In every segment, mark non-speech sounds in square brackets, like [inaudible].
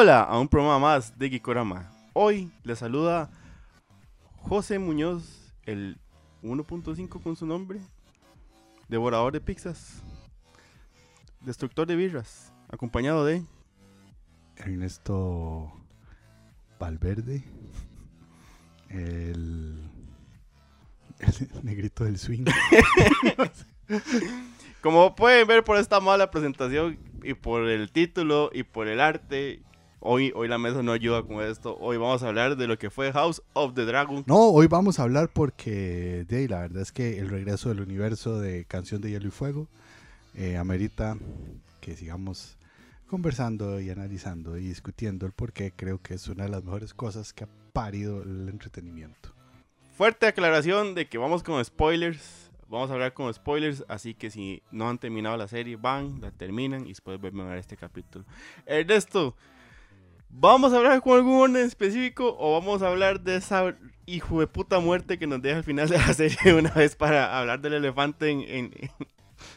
Hola a un programa más de Gikorama. Hoy les saluda José Muñoz, el 1.5 con su nombre, devorador de pizzas, destructor de birras, acompañado de Ernesto Valverde, el, el negrito del swing. [laughs] Como pueden ver por esta mala presentación y por el título y por el arte, hoy, hoy la mesa no ayuda con esto. Hoy vamos a hablar de lo que fue House of the Dragon. No, hoy vamos a hablar porque de ahí, la verdad es que el regreso del universo de Canción de Hielo y Fuego eh, amerita que sigamos conversando y analizando y discutiendo el por qué creo que es una de las mejores cosas que ha parido el entretenimiento. Fuerte aclaración de que vamos con spoilers. Vamos a hablar con spoilers, así que si no han terminado la serie, van, la terminan y después vuelven a ver este capítulo. Ernesto, ¿vamos a hablar con algún orden específico o vamos a hablar de esa hijo de puta muerte que nos deja al final de la [laughs] serie una vez para hablar del elefante en... en-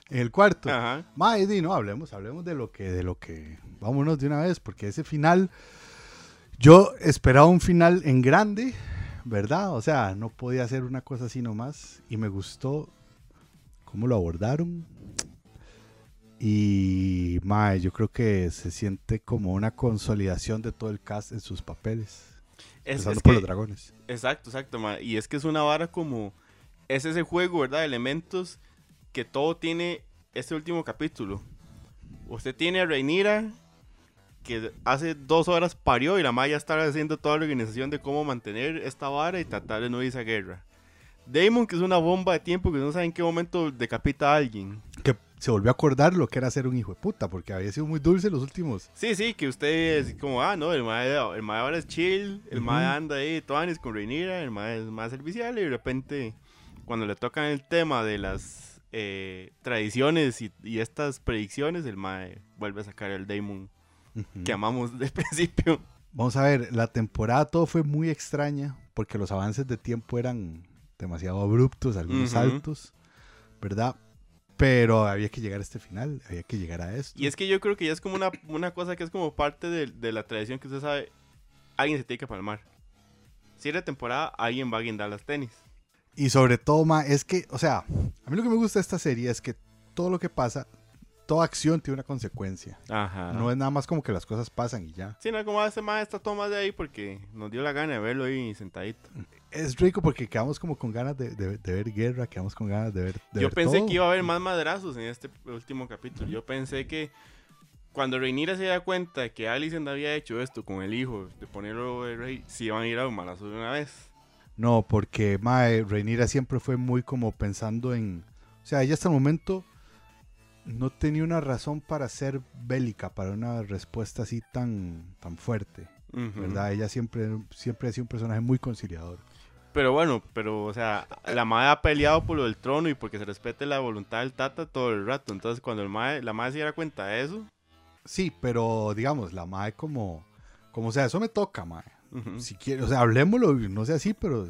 En el cuarto. Ajá. No, hablemos, hablemos de lo que, de lo que, vámonos de una vez, porque ese final, yo esperaba un final en grande, ¿verdad? O sea, no podía hacer una cosa así nomás, y me gustó cómo lo abordaron. Y, mae, yo creo que se siente como una consolidación de todo el cast en sus papeles. Es, por los dragones. Exacto, exacto, ma. Y es que es una vara como. Es ese juego, ¿verdad? Elementos que todo tiene este último capítulo. Usted tiene a Reinira, que hace dos horas parió y la Maya está haciendo toda la organización de cómo mantener esta vara y tratar de no irse a guerra. Damon, que es una bomba de tiempo que no sabe en qué momento decapita a alguien. Que se volvió a acordar lo que era ser un hijo de puta, porque había sido muy dulce los últimos. Sí, sí, que usted es como, ah, no, el mae, el mae ahora es chill, el mae Ujú. anda ahí, Tuanis con Reinira, el mae es más servicial y de repente, cuando le tocan el tema de las eh, tradiciones y, y estas predicciones, el mae vuelve a sacar el Daemon que amamos [laughs] desde el principio. Vamos a ver, la temporada todo fue muy extraña porque los avances de tiempo eran demasiado abruptos, algunos Ujú. saltos, ¿verdad? Pero había que llegar a este final, había que llegar a esto. Y es que yo creo que ya es como una, una cosa que es como parte de, de la tradición que usted sabe, alguien se tiene que palmar. Si era temporada, alguien va a guindar las tenis. Y sobre todo, ma, es que, o sea, a mí lo que me gusta de esta serie es que todo lo que pasa, toda acción tiene una consecuencia. Ajá. No es nada más como que las cosas pasan y ya. Sí, no, como ese mae está todo más de ahí porque nos dio la gana de verlo ahí sentadito. Es rico porque quedamos como con ganas de, de- de ver guerra, quedamos con ganas de ver. de Yo ver pensé todo. que iba a haber más madrazos en este último capítulo. Yo pensé que cuando Reinira se da cuenta de que Alicent había hecho esto con el hijo, de ponerlo de rey, si iban a ir a un malazo de una vez. No, porque Mae, Rhaenyra siempre fue muy como pensando en. O sea, ella hasta el momento no tenía una razón para ser bélica, para una respuesta así tan, tan fuerte. ¿verdad? Ella siempre, siempre ha sido un personaje muy conciliador. Pero bueno, pero o sea, la madre ha peleado por lo del trono y porque se respete la voluntad del tata todo el rato. Entonces, cuando el mae- la madre se diera cuenta de eso, Sí, pero digamos, la Mae como. Como sea, eso me toca, Mae. ujú, Si quiere, o sea, hablemoslo, no sé así, pero.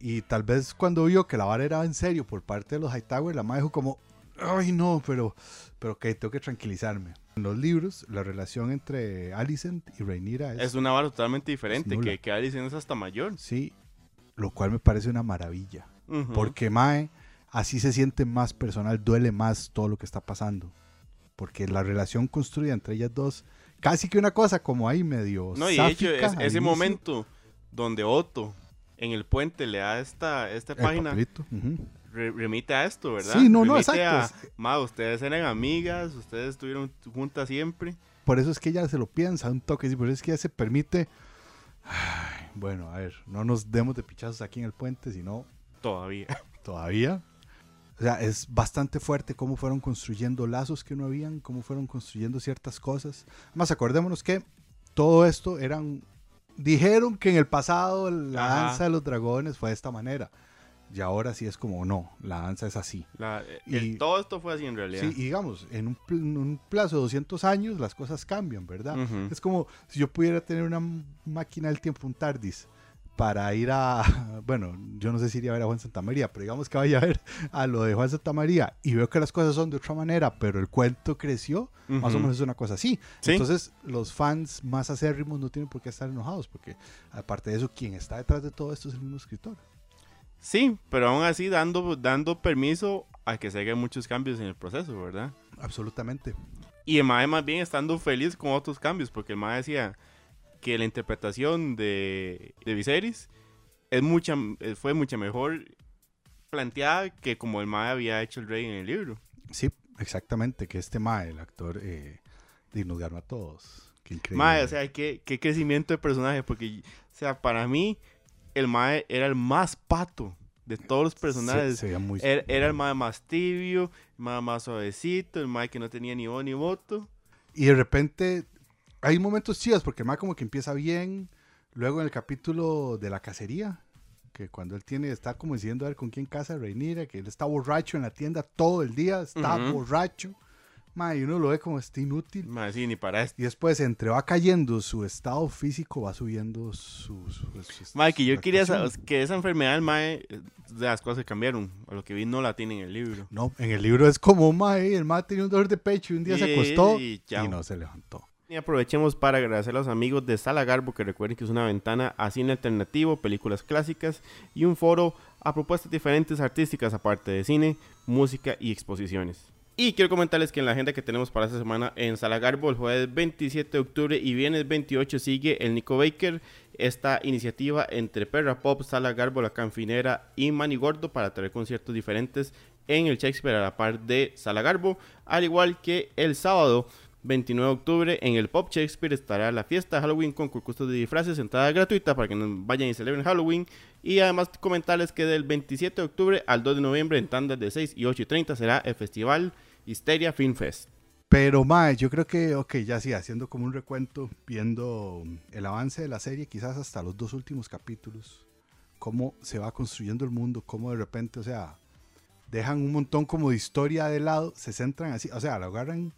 Y tal vez cuando vio que la vara era en serio por parte de los Hightower, la Mae dijo como. Ay, no, pero. Pero que tengo que tranquilizarme. En los libros, la relación entre Alicent y Rhaenyra es, es una vara totalmente diferente, que, que Alicent es hasta mayor. Sí, lo cual me parece una maravilla. Porque Mae, así se siente más personal, duele más todo lo que está pasando. Porque la relación construida entre ellas dos, casi que una cosa como ahí medio. No, y hecho, sáfica es- al ese momento donde Otto en el puente le da esta, esta página, re- remite a esto, ¿verdad? Sí, no, no, exacto. a, "Ma, ustedes eran amigas, ustedes estuvieron juntas siempre. Por eso es que ella se lo piensa un toque, por eso es que ella se permite. [sighs] Ay, bueno, a ver, no nos demos de pichazos aquí en el puente, sino Todavía. [laughs] todavía. O sea, es bastante fuerte cómo fueron construyendo lazos que no habían, cómo fueron construyendo ciertas cosas. Además, acordémonos que todo esto eran. Dijeron que en el pasado la Ajá. danza de los dragones fue de esta manera. Y ahora sí es como, no, la danza es así. La- Y- el- todo esto fue así en realidad. Sí, y digamos, en un, en un plazo de 200 años las cosas cambian, ¿verdad? Ujú. Es como si yo pudiera tener una máquina del tiempo, un TARDIS, para ir a, [laughs] bueno, yo no sé si iría a ver a Juan Santa María, pero digamos que vaya a ver a lo de Juan Santa María y veo que las cosas son de otra manera, pero el cuento creció, más o menos es una cosa así. Sí. Entonces, los fans más acérrimos no tienen por qué estar enojados, porque aparte de eso, quien está detrás de todo esto es el mismo escritor. Sí, pero aún así dando, dando permiso a que se hagan muchos cambios en el proceso, ¿verdad? Absolutamente. Y el Mae más bien estando feliz con otros cambios, porque el Mae decía que la interpretación de, de Viserys es mucha, eh, fue mucha mejor planteada que como el Mae había hecho el rey en el libro. Sí, exactamente, que este Mae, el actor, eh, nos ganó a todos. Qué increíble. Mae, o sea, qué, qué crecimiento de personaje, porque, o sea, para mí, el Mae era el más pato de todos los personajes. se veía muy... Era, era el Mae más tibio, el Mae más suavecito, el Mae que no tenía ni voz ni voto. Y de repente hay momentos chidos porque el Mae como que empieza bien. Luego en el capítulo de la cacería, que cuando él tiene, está como decidiendo a ver con quién casa Reinira, que él está borracho en la tienda todo el día, está borracho. Mae, y uno lo ve como está inútil. Mae, sí, ni para esto. Y después, entre va cayendo su estado físico, va subiendo su. su, su- Mae, que yo su quería saber que esa enfermedad Mae, de las cosas que cambiaron. A lo que vi no la tiene en el libro. No, en el libro es como, mae, el mae tenía un dolor de pecho y un día se acostó y y, no se levantó. Y aprovechemos para agradecer a los amigos de Sala Garbo, que recuerden que es una ventana a cine alternativo, películas clásicas y un foro a propuestas diferentes artísticas aparte de cine, música y exposiciones. Y quiero comentarles que en la agenda que tenemos para esta semana en Sala Garbo, el jueves 27 de octubre y viernes 28 sigue el Nico Baker, esta iniciativa entre Perra Pop, Sala Garbo, La Canfinera y Manny Gordo para traer conciertos diferentes en el Shakespeare a la par de Sala Garbo, al igual que el sábado 29 de octubre en el Pop Shakespeare estará la fiesta Halloween con concursos de disfraces, entrada gratuita para que vayan y celebren Halloween. Y además comentarles que del 27 de octubre al 2 de noviembre en tandas de 6 y 8 y 30 será el festival Histeria Film Fest. Pero, mae, yo creo que, ok, ya sí, haciendo como un recuento, viendo el avance de la serie, quizás hasta los dos últimos capítulos, cómo se va construyendo el mundo, cómo de repente, o sea, dejan un montón como de historia de lado, se centran así, o sea, lo agarran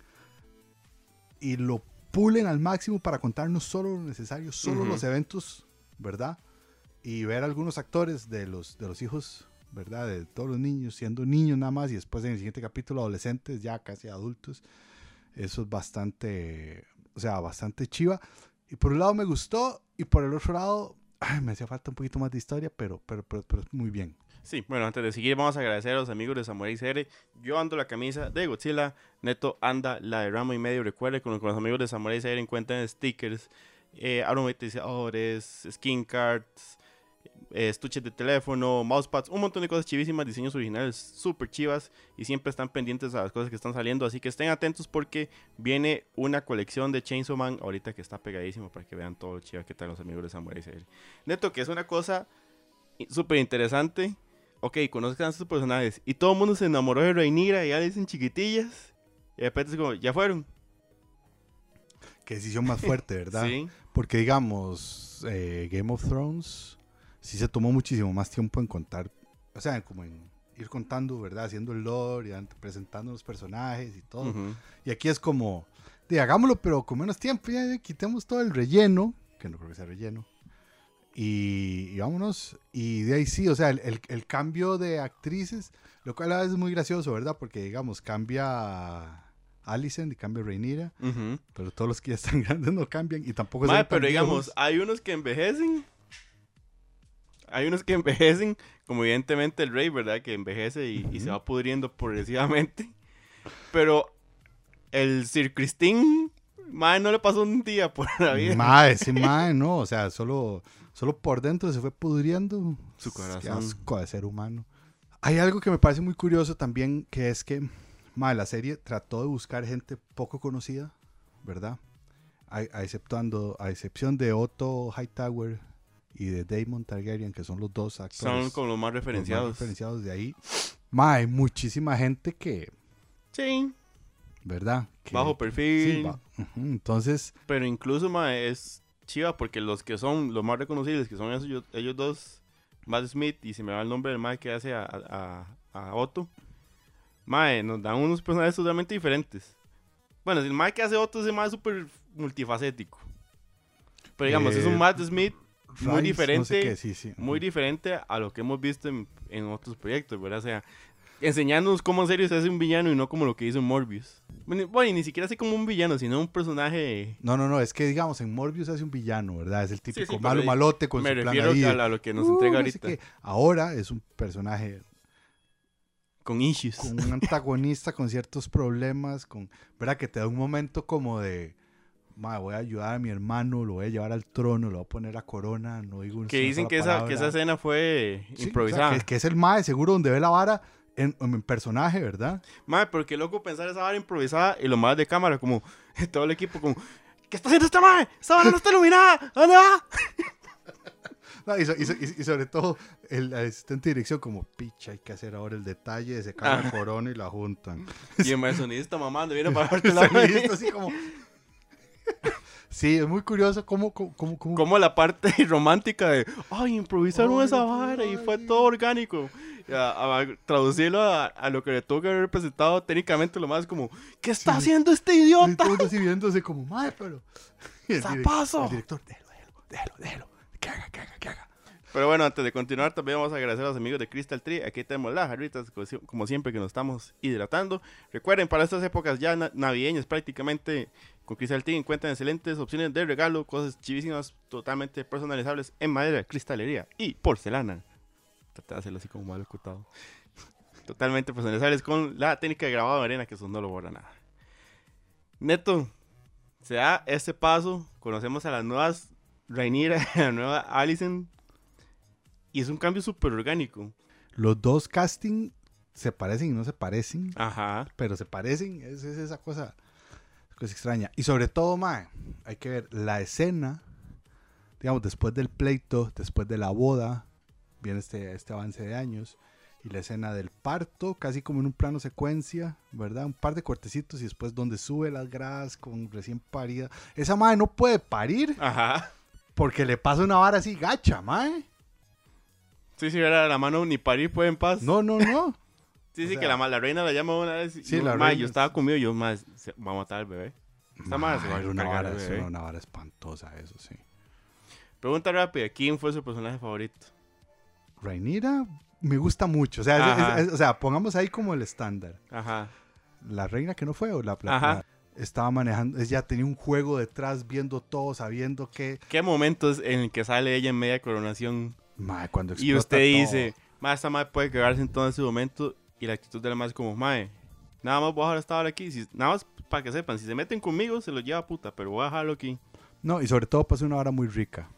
y lo pulen al máximo para contarnos solo lo necesario, solo los eventos, ¿verdad? Y ver algunos actores de los, de los hijos, ¿verdad? De todos los niños, siendo niños nada más, y después en el siguiente capítulo adolescentes, ya casi adultos. Eso es bastante, o sea, bastante chiva. Y por un lado me gustó, y por el otro lado, ay, me hacía falta un poquito más de historia, pero, pero, pero, pero muy bien. Sí, bueno, antes de seguir vamos a agradecer a los amigos de Samurai Serie. Yo ando la camisa de Godzilla, Neto anda la de Ramo y medio. Recuerde con, con los amigos de Samurai Serie encuentran stickers, eh, aromatizadores, skin cards, eh, estuches de teléfono, mousepads, un montón de cosas chivísimas, diseños originales súper chivas y siempre están pendientes a las cosas que están saliendo. Así que estén atentos porque viene una colección de Chainsaw Man ahorita que está pegadísimo para que vean todo lo chiva que están los amigos de Samurai Serie. Neto, que es una cosa súper interesante. Ok, conozcan a estos personajes. Y todo el mundo se enamoró de Rhaenyra y ya le dicen chiquitillas. Y de repente es como, ya fueron. Qué decisión más fuerte, ¿verdad? [laughs] Sí. Porque digamos, eh, Game of Thrones sí se tomó muchísimo más tiempo en contar, o sea, como en ir contando, ¿verdad? Haciendo el lore y presentando los personajes y todo. Ujú. Y aquí es como, de hagámoslo, pero con menos tiempo, ya, ya quitemos todo el relleno, que no creo que sea relleno, y, y vámonos. Y de ahí sí, o sea, el, el- el cambio de actrices, lo cual a veces es muy gracioso, ¿verdad? Porque, digamos, cambia Alicent y cambia Rhaenyra, Ujú. pero todos los que ya están [laughs] grandes no cambian y tampoco tan pero digamos, hay unos que envejecen. Hay unos que [laughs] envejecen, como evidentemente el rey, ¿verdad? Que envejece y, y se va pudriendo progresivamente. Pero el Sir Christine, mae, no le pasó un día por la vida. Mae, ese [laughs] mae, no, o sea, solo, solo por dentro se fue pudriendo. Su Qué corazón. asco de ser humano. Hay algo que me parece muy curioso también, que es que, mae, la serie trató de buscar gente poco conocida, ¿verdad? A, a exceptuando, a excepción de Otto Hightower y de Damon Targaryen, que son los dos actores Son como los más los más referenciados. referenciados de ahí. Mae, hay muchísima gente que, Sí, ¿verdad? Que- bajo sí, perfil. va- ujú, Entonces, Pero incluso, mae, es chiva porque los que son los más reconocibles, que son esos, ellos dos, Matt Smith, y se me va el nombre del mae que hace a, a, a Otto, mae, nos dan unos personajes totalmente diferentes. Bueno, el mae que hace Otto es el mae súper multifacético. Pero digamos, es Eh, un Matt Smith muy Rice, diferente. no sé qué, sí, sí. muy diferente a lo que hemos visto en, en otros proyectos, ¿verdad? O sea, enseñándonos cómo en serio se hace un villano y no como lo que hizo en Morbius. Bueno, bueno, y ni siquiera así como un villano, sino un personaje... No, no, no, es que digamos, en Morbius hace un villano, ¿verdad? Es el típico sí, malo malote con Me su plan refiero ahí. a, a lo que nos Uh, entrega no sé ahorita. qué. Ahora es un personaje Con issues. con un antagonista con ciertos problemas, con, ¿verdad? Que te da un momento como de, "Ma, voy a ayudar a mi hermano, lo voy a llevar al trono, lo voy a poner la corona, no digo Que dicen que esa, que esa palabra". escena fue Sí, o sea, improvisada. que, que es el mae, seguro, donde ve la vara en, en personaje, ¿verdad? Madre, pero qué loco pensar esa vara improvisada y lo más de cámara, como [laughs] todo el equipo, como, ¿qué está haciendo esta madre? Esta vara no está iluminada, ¿dónde va? [laughs] No, y, so- y so- y- sobre todo el asistente de dirección como, picha, hay que hacer ahora el detalle de sacar la corona y la juntan. Y el sonidista mamando, viene para [laughs] darte la listo, así como... Sí, es muy curioso cómo... cómo, cómo, cómo- como la parte [laughs] romántica de, ay, improvisaron Ay, esa vara y fue todo orgánico. Y a, a traducirlo a, a lo que le tuvo que haber representado técnicamente lo más como, ¿qué está Sí. haciendo este Y idiota? así viéndose como, madre, pero... [laughs] Y el, direc- ¡Zapazo! el director, déjalo, déjalo, déjalo, déjalo. Que haga, que haga, que haga. Pero bueno, antes de continuar, también vamos a agradecer a los amigos de Crystal Tree. Aquí tenemos las jarritas, como si- como siempre, que nos estamos hidratando. Recuerden, para estas épocas ya na- navideñas, prácticamente con Crystal Tree encuentran excelentes opciones de regalo, cosas chivísimas, totalmente personalizables en madera, cristalería y porcelana. Traté de hacerlo así como mal ejecutado. [laughs] Totalmente personalizables con la técnica de grabado de arena, que eso no lo borra nada. Neto, se da este paso, conocemos a las nuevas Rainira y [laughs] a la nueva Allison. Y es un cambio súper orgánico. Los dos casting se parecen y no se parecen, Ajá. pero se parecen. Es, es esa cosa, cosa extraña. Y sobre todo, mae, hay que ver la escena, digamos, después del pleito, después de la boda, viene este, este avance de años. Y la escena del parto, casi como en un plano secuencia, ¿verdad? Un par de cortecitos y después donde sube las gradas con recién parida. Esa madre no puede parir Ajá. porque le pasa una vara así gacha, mae. Sí, sí, era la mano ni parir puede en paz. No, no, no. [laughs] Sí, o sí, sea- que la, ma- la reina la llama una vez. y Sí, yo, la ma, reina yo es- estaba conmigo y yo, más va a matar al bebé. Esta madre se va a Era una vara, al bebé. era una vara espantosa, eso sí. Pregunta rápida, ¿quién fue su personaje favorito? Rhaenyra me gusta mucho. O sea, es- Ajá. es- es- o sea, pongamos ahí como el estándar. Ajá. La reina que no fue o la, la- estaba manejando, ella tenía un juego detrás viendo todo, sabiendo que ¿Qué momentos en el que sale ella en media coronación mae, cuando y usted todo, dice, ma, esta madre puede cagarse en todo ese momento y la actitud de la madre es como, mae, nada más voy a dejar esta hora aquí, si, nada más para que sepan, si se meten conmigo se los lleva a puta, pero voy a dejarlo aquí. No, y sobre todo pasó una hora muy rica.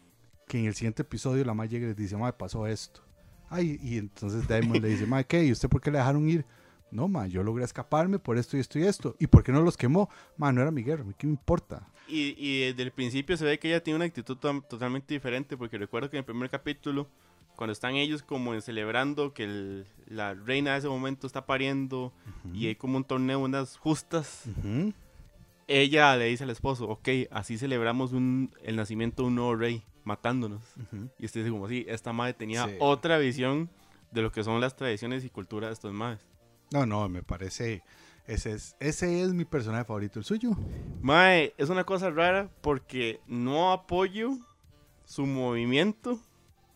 Que en el siguiente episodio la madre llega y les dice, mae, pasó esto. Ay, y entonces Damon le dice, mae, ¿qué? ¿Y usted por qué le dejaron ir? No, mae, yo logré escaparme por esto y esto y esto. ¿Y por qué no los quemó? Mae, no era mi guerra, ¿qué me importa? Y, y desde el principio se ve que ella tiene una actitud to- totalmente diferente, porque recuerdo que en el primer capítulo, cuando están ellos como en celebrando que el- la reina de ese momento está pariendo y hay como un torneo, unas justas, ella le dice al esposo, ok, así celebramos un, el nacimiento de un nuevo rey, matándonos. Y usted dice como, sí, esta madre tenía Sí. otra visión de lo que son las tradiciones y cultura de estos madres. No, no, me parece. Ese es, ese es mi personaje favorito, el suyo. Mae, es una cosa rara porque no apoyo su movimiento,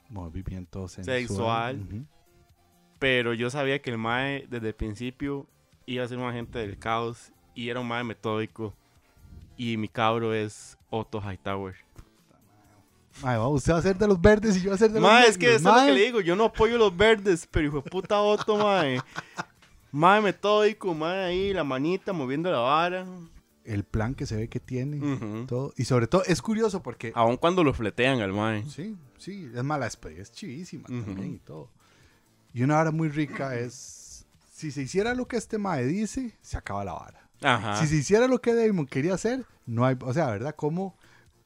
Movimiento sensual. Sexual. Ujú. pero yo sabía que el Mae desde el principio iba a ser un agente del caos y era un Mae metódico. Y mi cabro es Otto Hightower. Mae, va, usted va a ser de los verdes y yo voy a ser de los Mae, es que eso es lo que le digo. Yo no apoyo los verdes, pero hijo de puta Otto, [laughs] Mae. Mae metódico, Mae ahí, la manita moviendo la vara. El plan que se ve que tiene. Ujú. todo. Y sobre todo, es curioso porque. Aun cuando lo fletean al Mae. Sí, sí, es mala despedida, es chivísima Ujú. también y todo. Y una vara muy rica es. Si se hiciera lo que este Mae dice, se acaba la vara. Ajá. Si se hiciera lo que Damon quería hacer, no hay. O sea, ¿verdad? Como.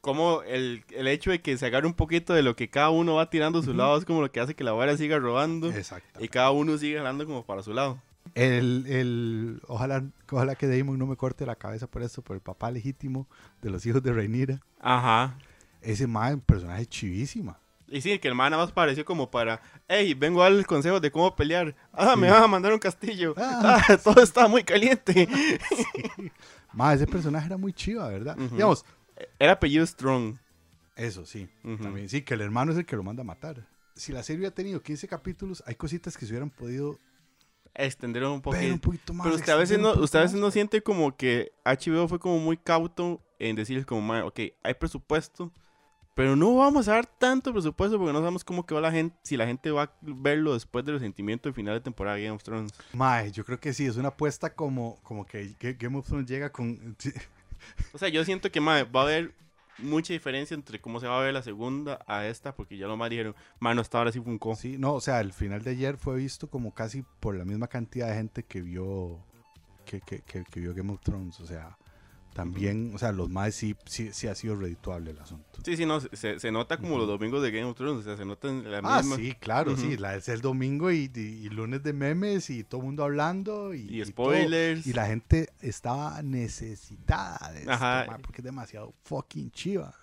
como el, el hecho de que se agarre un poquito de lo que cada uno va tirando a su lado es como lo que hace que la vara siga robando Exacto. y cada uno sigue jalando como para su lado. El, el, ojalá, ojalá que Damon no me corte la cabeza por esto, por el papá legítimo de los hijos de Rhaenyra. Ajá. Ese mae, un personaje chivísima. Y sí, que el man nada más pareció como para, hey, vengo a darle consejo de cómo pelear. Ah, Sí. me van a mandar un castillo. Ah. [laughs] Ah, todo está muy caliente. [laughs] Mae, ese personaje era muy chiva, ¿verdad? Digamos, Era apellido Strong. Eso sí, también. Sí, que el hermano es el que lo manda a matar. Si la serie hubiera tenido 15 capítulos, hay cositas que se hubieran podido Extender un poquito. un poquito más. Pero usted a veces no, usted a veces no siente como que HBO fue como muy cauto en decirles como, "Mae, ok, hay presupuesto, pero no vamos a dar tanto presupuesto porque no sabemos cómo quedó la gente, si la gente va a verlo después del sentimiento del final de temporada de Game of Thrones. Mae, yo creo que sí, es una apuesta como, como que Ga- Game of Thrones llega con... [laughs] O sea, yo siento que mae, va a haber mucha diferencia entre cómo se va a ver la segunda a esta, porque ya lo más dijeron, mano, esta ahora sí. Sí, no, o sea, el final de ayer fue visto como casi por la misma cantidad de gente que vio que, que- que vio Game of Thrones. O sea, también, o sea, los más sí, sí, sí ha sido redituable el asunto. Sí, sí, no, se, se nota como los domingos de Game of Thrones, o sea, se nota en la Ah, misma. sí, claro, sí. La, es el domingo y, y- y lunes de memes y todo el mundo hablando. Y, spoilers. todo. Y la gente estaba necesitada de esto, Ajá. porque es demasiado fucking chiva.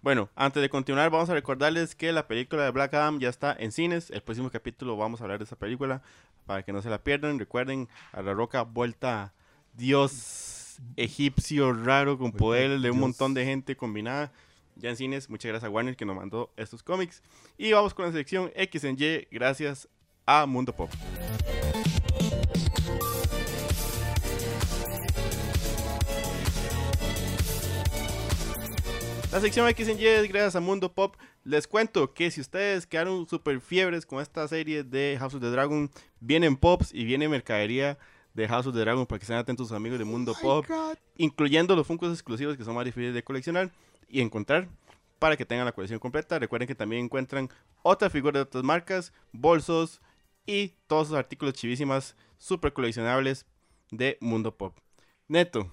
Bueno, antes de continuar, vamos a recordarles que la película de Black Adam ya está en cines. El próximo capítulo vamos a hablar de esa película para que no se la pierdan. Recuerden, a la roca vuelta Dios egipcio raro con poderes de un montón de gente combinada. Ya en cines, muchas gracias a Warner que nos mandó estos cómics. Y vamos con la sección X en Y, gracias a Mundo Pop. La sección X en Y es gracias a Mundo Pop. Les cuento que si ustedes quedaron súper fiebres con esta serie de House of the Dragon, vienen Pops y viene mercadería de House of the Dragon para que estén atentos sus amigos de Mundo Pop, incluyendo los Funkos exclusivos que son más difíciles de coleccionar y encontrar para que tengan la colección completa. Recuerden que también encuentran otras figuras de otras marcas, bolsos y todos sus artículos chivísimas, súper coleccionables de Mundo Pop. Neto,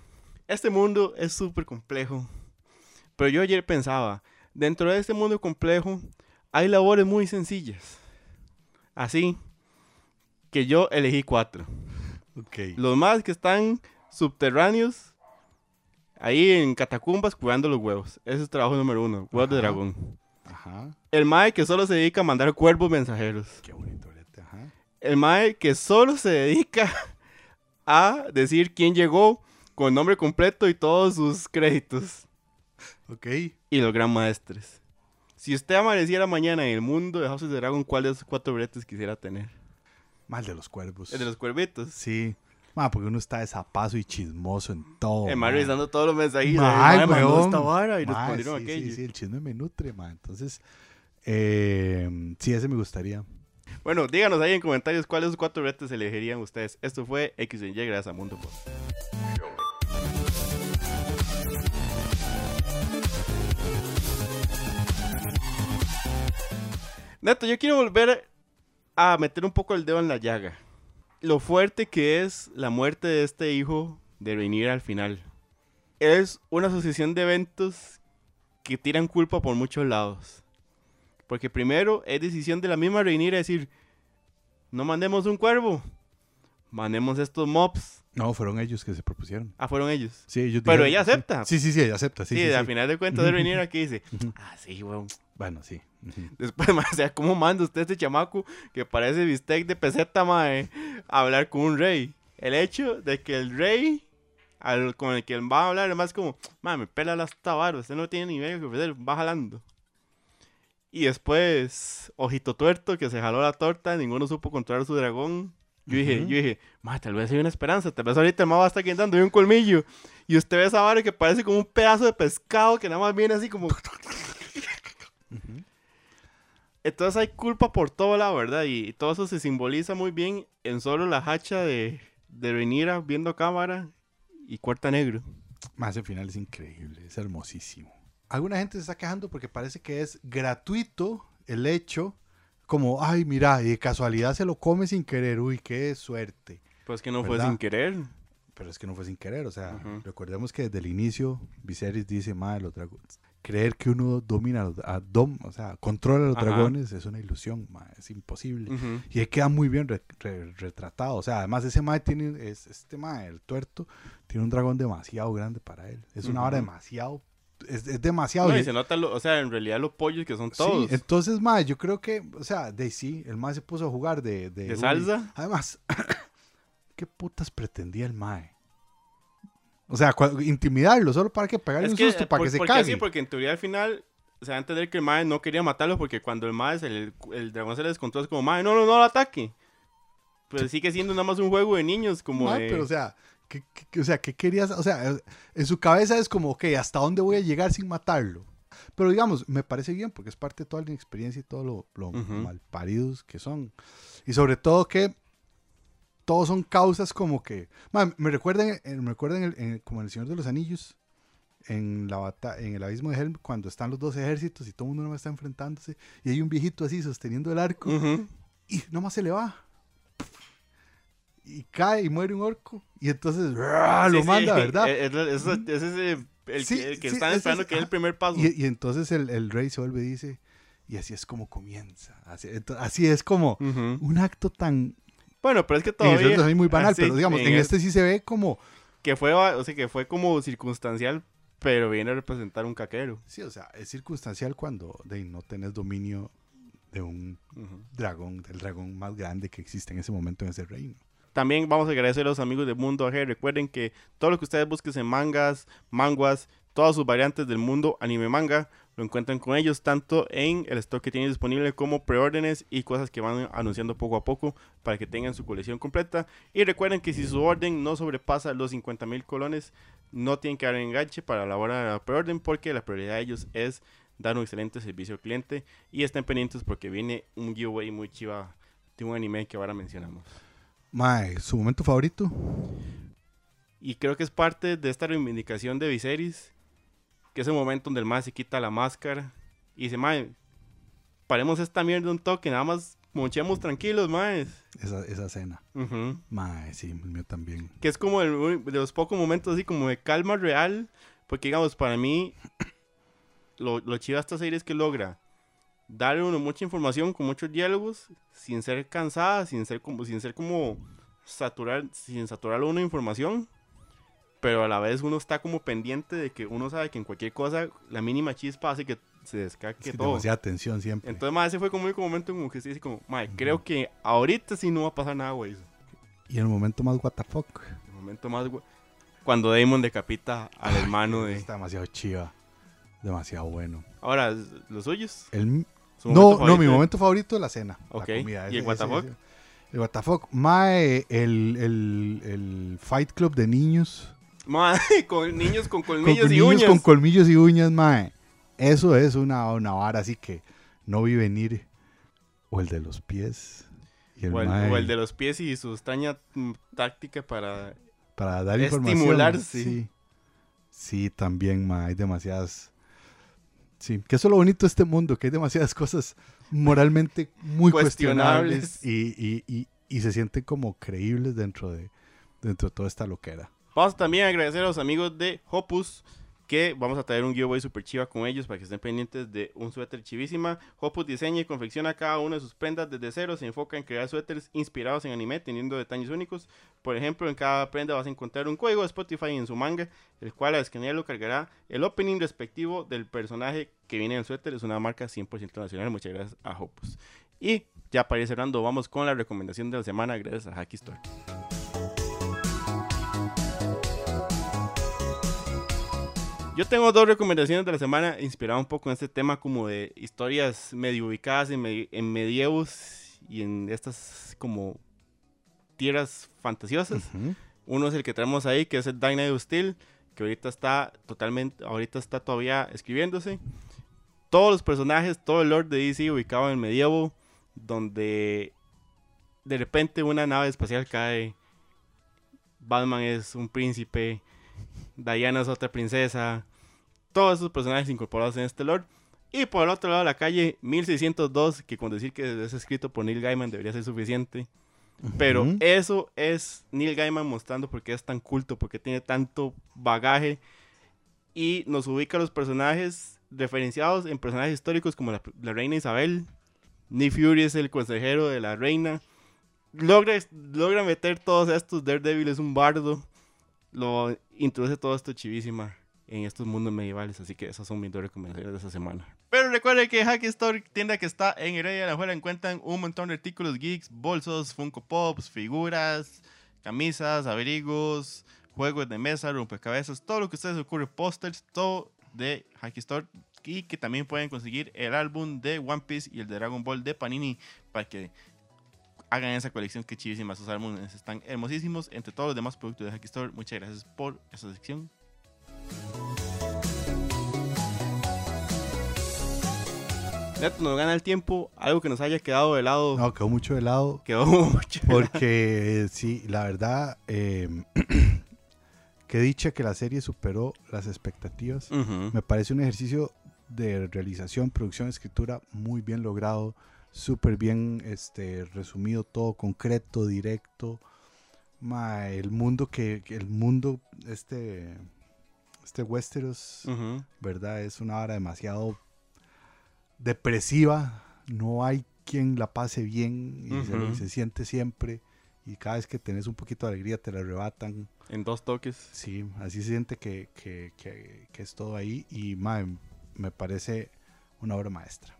este mundo es súper complejo. Pero yo ayer pensaba, dentro de este mundo complejo hay labores muy sencillas. Así que yo elegí cuatro. Los más que están subterráneos, ahí en catacumbas cuidando los huevos. Ese es trabajo número uno, huevos de dragón. Ajá. El mae que solo se dedica a mandar cuervos mensajeros. Qué bonito, Ajá. El mae que solo se dedica [laughs] a decir quién llegó con el nombre completo y todos sus créditos. Ok. y los gran maestres. Si usted amaneciera mañana en el mundo de House of the Dragon, ¿cuál de esos cuatro bretes quisiera tener? Mal de los cuervos. El de los cuervitos. Sí. Ma, porque uno está de zapazo y chismoso en todo. el ma. mae revisando todos los mensajes. Mae, Mae, mandó esta vara y Ma, respondieron sí, aquello. Sí, sí, el chisme me nutre, ma. Entonces, eh, sí, ese me gustaría. Bueno, díganos ahí en comentarios cuáles cuatro bretes elegirían ustedes. Esto fue X Y gracias a Mundo. Neto, yo quiero volver a meter un poco el dedo en la llaga. Lo fuerte que es la muerte de este hijo de Rhaenyra al final. Es una asociación de eventos que tiran culpa por muchos lados. Porque primero es decisión de la misma Rhaenyra decir, no mandemos un cuervo, mandemos estos mobs. No, fueron ellos que se propusieron. Ah, fueron ellos. Sí, ellos Pero dijeron- ella acepta. Sí, sí, sí, ella acepta. Sí, Sí, sí, al sí. final de cuentas de [laughs] Rhaenyra que dice, ah, sí, weón. Bueno, sí. Después, [laughs] mae, o sea, ¿cómo manda usted a este chamaco que parece bistec de peseta, mae, a hablar con un rey? El hecho de que el rey al, con el que él va a hablar es más como, mae, me pela las tabaras, usted no tiene ni medio que ofrecer, va jalando. Y después, Ojito Tuerto, que se jaló la torta, ninguno supo controlar su dragón. Yo dije, Ujú. yo dije, tal vez hay una esperanza, tal vez ahorita el ma va a estar quedando un colmillo. Y usted ve esa vara que parece como un pedazo de pescado que nada más viene así como... [laughs] Entonces hay culpa por todo lado, ¿verdad? Y todo eso se simboliza muy bien en solo la hacha de, de Rhaenyra viendo cámara y cuarta negro. Ma, ese final es increíble, es hermosísimo. Alguna gente se está quejando porque parece que es gratuito el hecho, como, ay, mira, y de casualidad se lo come sin querer, uy, qué suerte. Pues que no fue ¿Verdad? sin querer. Pero es que no fue sin querer, o sea, Ujú. recordemos que desde el inicio Viserys dice, madre, los dragones. Creer que uno domina, a dom, o sea, controla a los Ajá. dragones es una ilusión, ma, es imposible. Y ahí queda muy bien re- re- retratado. O sea, además ese mae tiene, es, este mae, el tuerto, tiene un dragón demasiado grande para él. Es una Ujú. demasiado, es, es demasiado. No, y se nota, lo- o sea, en realidad los pollos que son Sí, todos. entonces, mae, yo creo que, o sea, de sí, el mae se puso a jugar de... De, ¿De salsa? Además, [coughs] ¿qué putas pretendía el mae? O sea, intimidarlo solo para que pegarle Es un que, susto, para por- que se porque cague. así, porque en teoría al final se va a entender que el mae no quería matarlo porque cuando el mae, el, dragón se le descontrola, es como, mae, no, no, no lo ataque. Pero sigue siendo nada más un juego de niños, como Ma, de... pero o sea, ¿qué, qué- o sea, ¿qué querías? O sea, en su cabeza es como, ok, ¿hasta dónde voy a llegar sin matarlo? Pero digamos, me parece bien porque es parte de toda la experiencia y todo lo, lo Ujú. malparidos que son. Y sobre todo que todos son causas como que... Me recuerdan, eh, me recuerdan el- en- como en El Señor de los Anillos, en, la bata- en el abismo de Helm, cuando están los dos ejércitos y todo el mundo nomás está enfrentándose y hay un viejito así sosteniendo el arco Ujú. y nomás se le va. Y cae y muere un orco. Y entonces lo Sí, manda, ¿verdad? [laughs] Es, es- es- es ese- el, Sí, que- el que están esperando es- que es el primer paso. Y, y entonces el, el rey se vuelve y dice, y así es como comienza. Así, es como un acto tan... Bueno, pero es que todavía... Anillos muy banal, pero digamos, en, este sí se ve como... Que fue, o sea, que fue como circunstancial, pero viene a representar un caquero. Sí, o sea, es circunstancial cuando de, no tenés dominio de un dragón, del dragón más grande que existe en ese momento en ese reino. También vamos a agradecer a los amigos de Mundo AG. Recuerden que todo lo que ustedes busquen en mangas, manguas, todas sus variantes del mundo anime manga, lo encuentran con ellos tanto en el stock que tienen disponible como preórdenes y cosas que van anunciando poco a poco para que tengan su colección completa. Y recuerden que si su orden no sobrepasa los 50 mil colones, no tienen que dar enganche para la hora de la preorden porque la prioridad de ellos es dar un excelente servicio al cliente y estén pendientes porque viene un giveaway muy chiva de un anime que ahora mencionamos. Mae, ¿su momento favorito? Y creo que es parte de esta reivindicación de Viserys, que es el momento donde el mae se quita la máscara y dice, mae, paremos esta mierda un toque, nada más monchemos tranquilos, mae. Esa, esa escena. Ujú. Mae, sí, el mío también. Que es como el de los pocos momentos así como de calma real, porque digamos, para mí, lo, lo chido de esta serie es que logra darle uno mucha información con muchos diálogos, sin ser cansada, sin ser como, sin ser como saturar, sin saturar uno de información, pero a la vez uno está como pendiente de que uno sabe que en cualquier cosa, la mínima chispa hace que se descaque Es que todo. demasiada tensión siempre. Entonces, mae, ese fue como el momento como que sí, así como, mae, creo que ahorita sí no va a pasar nada, güey. y el momento más what the fuck. El momento más, cuando Damon decapita al hermano de... Está demasiado chiva. Demasiado bueno. Ahora, ¿los suyos? El, ¿Su no, no, mi momento favorito es la cena. Ok, La comida. ¿y el what the fuck? El what the fuck. Mae, el, el, el Fight Club de niños. Mae, [laughs] con niños con Con colmillos y niños uñas. con colmillos y uñas, mae. Eso es una, una vara así que no vi venir. O el de los pies. Y el o, el, mae o el de los pies y su extraña mm, táctica para... para dar información. estimularse. Sí. Sí, también, mae. Hay demasiadas. Sí, que eso es lo bonito de este mundo, que hay demasiadas cosas moralmente muy Cuestionables. cuestionables y, y, y, y se sienten como creíbles dentro de, dentro de toda esta loquera. Vamos también a agradecer a los amigos de Hopus, que vamos a traer un giveaway super chiva con ellos para que estén pendientes de un suéter chivísima. Hopus diseña y confecciona cada una de sus prendas desde cero, se enfoca en crear suéteres inspirados en anime, teniendo detalles únicos. Por ejemplo, en cada prenda vas a encontrar un código de Spotify en su manga, el cual al escanearlo cargará el opening respectivo del personaje que viene en el suéter. Es una marca 100% nacional. Muchas gracias a Hopus. Y ya para ir cerrando, vamos con la recomendación de la semana gracias a Hacky Store. Yo tengo dos recomendaciones de la semana inspirado un poco en este tema como de historias medio ubicadas en, en medievos y en estas como tierras fantasiosas. Uno es el que tenemos ahí, que es el Dyna de Steel, que ahorita está totalmente, ahorita está todavía escribiéndose. Todos los personajes, todo el lore de DC ubicado en el medievo, donde de repente una nave espacial cae, Batman es un príncipe, Diana es otra princesa, todos esos personajes incorporados en este lore. Y por el otro lado de la calle, 1602, que con decir que es escrito por Neil Gaiman debería ser suficiente. Pero eso es Neil Gaiman mostrando por qué es tan culto, porque tiene tanto bagaje y nos ubica a los personajes referenciados en personajes históricos como la, la reina Isabel. Nick Fury es el consejero de la reina. Logra, logra meter todos estos. Daredevil es un bardo. Lo introduce todo esto chivísima en estos mundos medievales. Así que esas son mis dos recomendaciones de esta semana. Pero recuerden que Hacky Store, tienda que está en Heredia de la Juela, encuentran un montón de artículos geeks, bolsos, Funko Pops, figuras, camisas, abrigos, juegos de mesa, rompecabezas, todo lo que ustedes ocurre, pósters, todo de Hacky Store. y que también pueden conseguir el álbum de One Piece y el de Dragon Ball de Panini para que hagan esa colección que chivísima. Sus álbumes están hermosísimos. Entre todos los demás productos de Hacky Store, muchas gracias por esa sección. Neto, nos gana el tiempo. Algo que nos haya quedado de lado. No, quedó mucho de lado. Quedó [laughs] mucho. de lado. Porque sí, la verdad, [clears throat] eh, que dicha que la serie superó las expectativas. Me parece un ejercicio de realización, producción, escritura muy bien logrado, súper bien este, resumido todo, concreto, directo. Ma, el mundo que, que el mundo, este, este Westeros, Ujú. ¿verdad? Es una hora demasiado depresiva. No hay quien la pase bien y, se, Ujú. y se siente siempre. Y cada vez que tenés un poquito de alegría te la arrebatan. En dos toques. Sí, así se siente que, que- que- que es todo ahí. Y mae, me parece una obra maestra.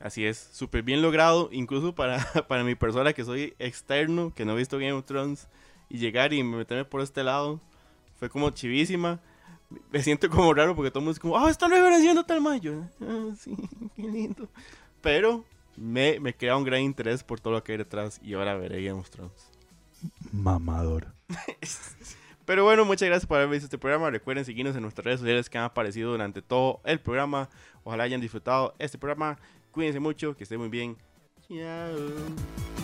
Así es, súper bien logrado, incluso para, [laughs] para mi persona que soy externo, que no he visto Game of Thrones, y llegar y meterme por este lado, fue como chivísima. Me siento como raro porque todo el mundo es como, ah, están reverenciando tal mayo. Ah, sí, [laughs] qué lindo. Pero me, me crea un gran interés por todo lo que hay detrás y ahora veré Game of Thrones. Mamador. [laughs] Pero bueno, muchas gracias por haber visto este programa. Recuerden seguirnos en nuestras redes sociales que han aparecido durante todo el programa. Ojalá hayan disfrutado este programa. Cuídense mucho, que estén muy bien. Chao.